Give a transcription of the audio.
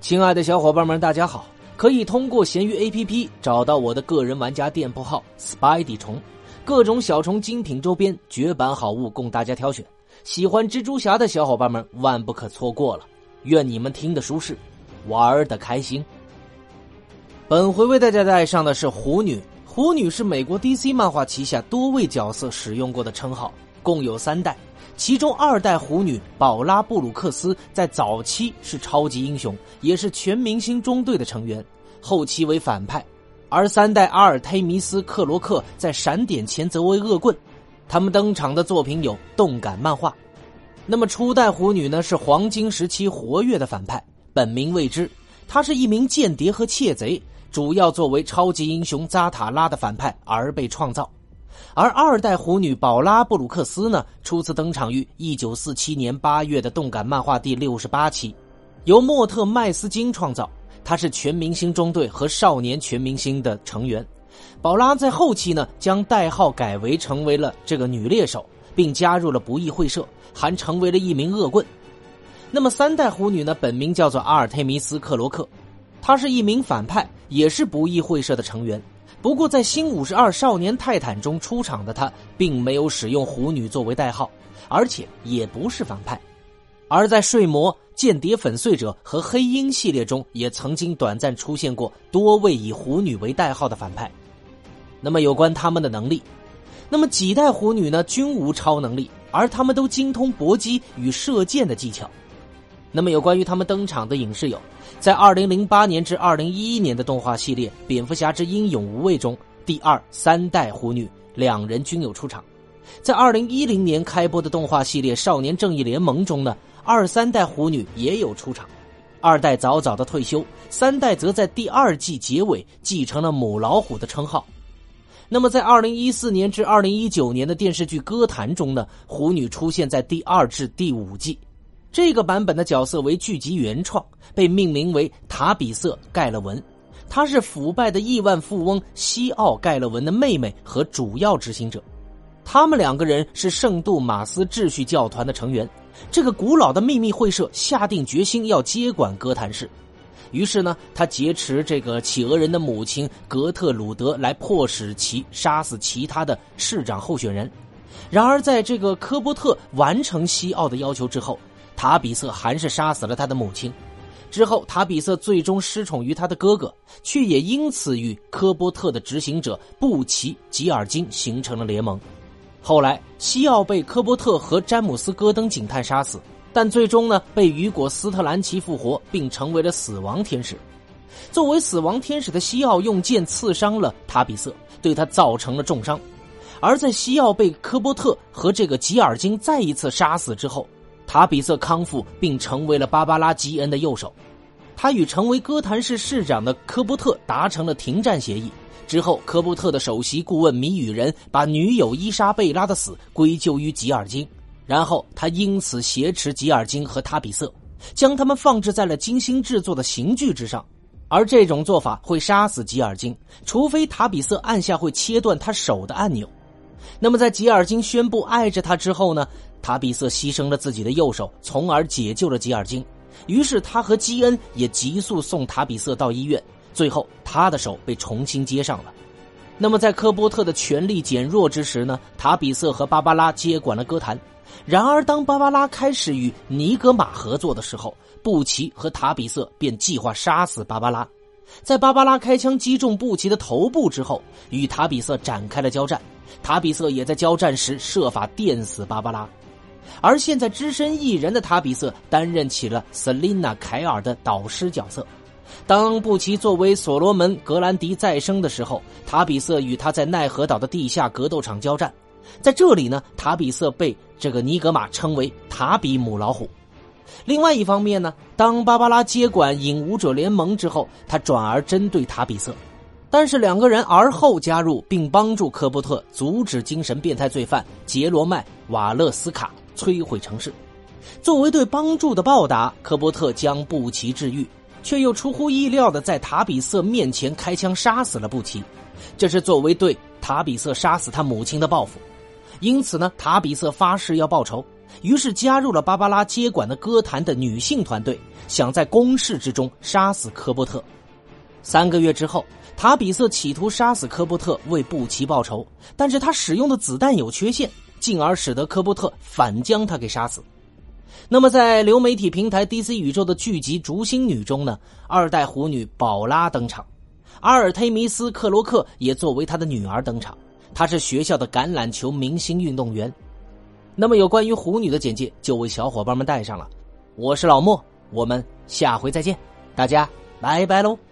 亲爱的小伙伴们，大家好！可以通过闲鱼 APP 找到我的个人玩家店铺号 “Spidey 虫”，各种小虫精品周边、绝版好物供大家挑选。喜欢蜘蛛侠的小伙伴们万不可错过了。愿你们听得舒适，玩的开心。本回为大家带上的是虎女。虎女是美国 DC 漫画旗下多位角色使用过的称号，共有三代。其中二代虎女宝拉布鲁克斯在早期是超级英雄，也是全明星中队的成员，后期为反派；而三代阿尔忒弥斯克罗克在闪点前则为恶棍。他们登场的作品有动感漫画。那么初代虎女呢？是黄金时期活跃的反派，本名未知。她是一名间谍和窃贼，主要作为超级英雄扎塔拉的反派而被创造。而二代虎女宝拉布鲁克斯呢，初次登场于一九四七年八月的动感漫画第六十八期，由莫特麦斯金创造。她是全明星中队和少年全明星的成员。宝拉在后期呢，将代号改为成为了这个女猎手，并加入了不义会社，还成为了一名恶棍。那么三代虎女呢，本名叫做阿尔忒弥斯克罗克，她是一名反派，也是不义会社的成员。不过，在新五十二少年泰坦中出场的他，并没有使用虎女作为代号，而且也不是反派。而在睡魔、间谍粉碎者和黑鹰系列中，也曾经短暂出现过多位以虎女为代号的反派。那么，有关他们的能力，那么几代虎女呢，均无超能力，而他们都精通搏击与射箭的技巧。那么，有关于他们登场的影视有。在二零零八年至二零一一年的动画系列《蝙蝠侠之英勇无畏》中，第二、三代虎女两人均有出场。在二零一零年开播的动画系列《少年正义联盟》中呢，二三代虎女也有出场。二代早早的退休，三代则在第二季结尾继承了母老虎的称号。那么，在二零一四年至二零一九年的电视剧《歌坛》中呢，虎女出现在第二至第五季。这个版本的角色为剧集原创，被命名为塔比瑟·盖勒文，她是腐败的亿万富翁西奥·盖勒文的妹妹和主要执行者。他们两个人是圣杜马斯秩序教团的成员。这个古老的秘密会社下定决心要接管哥谭市，于是呢，他劫持这个企鹅人的母亲格特鲁德，来迫使其杀死其他的市长候选人。然而，在这个科波特完成西奥的要求之后，塔比瑟还是杀死了他的母亲，之后塔比瑟最终失宠于他的哥哥，却也因此与科波特的执行者布奇吉尔金形成了联盟。后来西奥被科波特和詹姆斯戈登警探杀死，但最终呢被雨果斯特兰奇复活，并成为了死亡天使。作为死亡天使的西奥用剑刺伤了塔比瑟，对他造成了重伤。而在西奥被科波特和这个吉尔金再一次杀死之后。塔比瑟康复并成为了芭芭拉基恩的右手，他与成为哥谭市市长的科波特达成了停战协议。之后，科波特的首席顾问谜语人把女友伊莎贝拉的死归咎于吉尔金，然后他因此挟持吉尔金和塔比瑟，将他们放置在了精心制作的刑具之上。而这种做法会杀死吉尔金，除非塔比瑟按下会切断他手的按钮。那么，在吉尔金宣布爱着他之后呢？塔比瑟牺牲了自己的右手，从而解救了吉尔金。于是他和基恩也急速送塔比瑟到医院。最后，他的手被重新接上了。那么，在科波特的权力减弱之时呢？塔比瑟和芭芭拉接管了歌坛。然而，当芭芭拉开始与尼格玛合作的时候，布奇和塔比瑟便计划杀死芭芭拉。在芭芭拉开枪击中布奇的头部之后，与塔比瑟展开了交战。塔比瑟也在交战时设法电死芭芭拉。而现在，只身一人的塔比瑟担任起了瑟琳娜·凯尔的导师角色。当布奇作为所罗门·格兰迪再生的时候，塔比瑟与他在奈何岛的地下格斗场交战。在这里呢，塔比瑟被这个尼格玛称为“塔比母老虎”。另外一方面呢，当芭芭拉接管影武者联盟之后，他转而针对塔比瑟。但是两个人而后加入，并帮助科波特阻止精神变态罪犯杰罗麦·瓦勒斯卡。摧毁城市，作为对帮助的报答，科波特将布奇治愈，却又出乎意料的在塔比瑟面前开枪杀死了布奇。这是作为对塔比瑟杀死他母亲的报复。因此呢，塔比瑟发誓要报仇，于是加入了芭芭拉接管的歌坛的女性团队，想在攻势之中杀死科波特。三个月之后，塔比瑟企图杀死科波特为布奇报仇，但是他使用的子弹有缺陷，进而使得科波特反将他给杀死。那么，在流媒体平台 DC 宇宙的剧集《逐星女》中呢，二代狐女宝拉登场，阿尔忒弥斯·克罗克也作为她的女儿登场。她是学校的橄榄球明星运动员。那么，有关于狐女的简介就为小伙伴们带上了。我是老莫，我们下回再见，大家拜拜喽。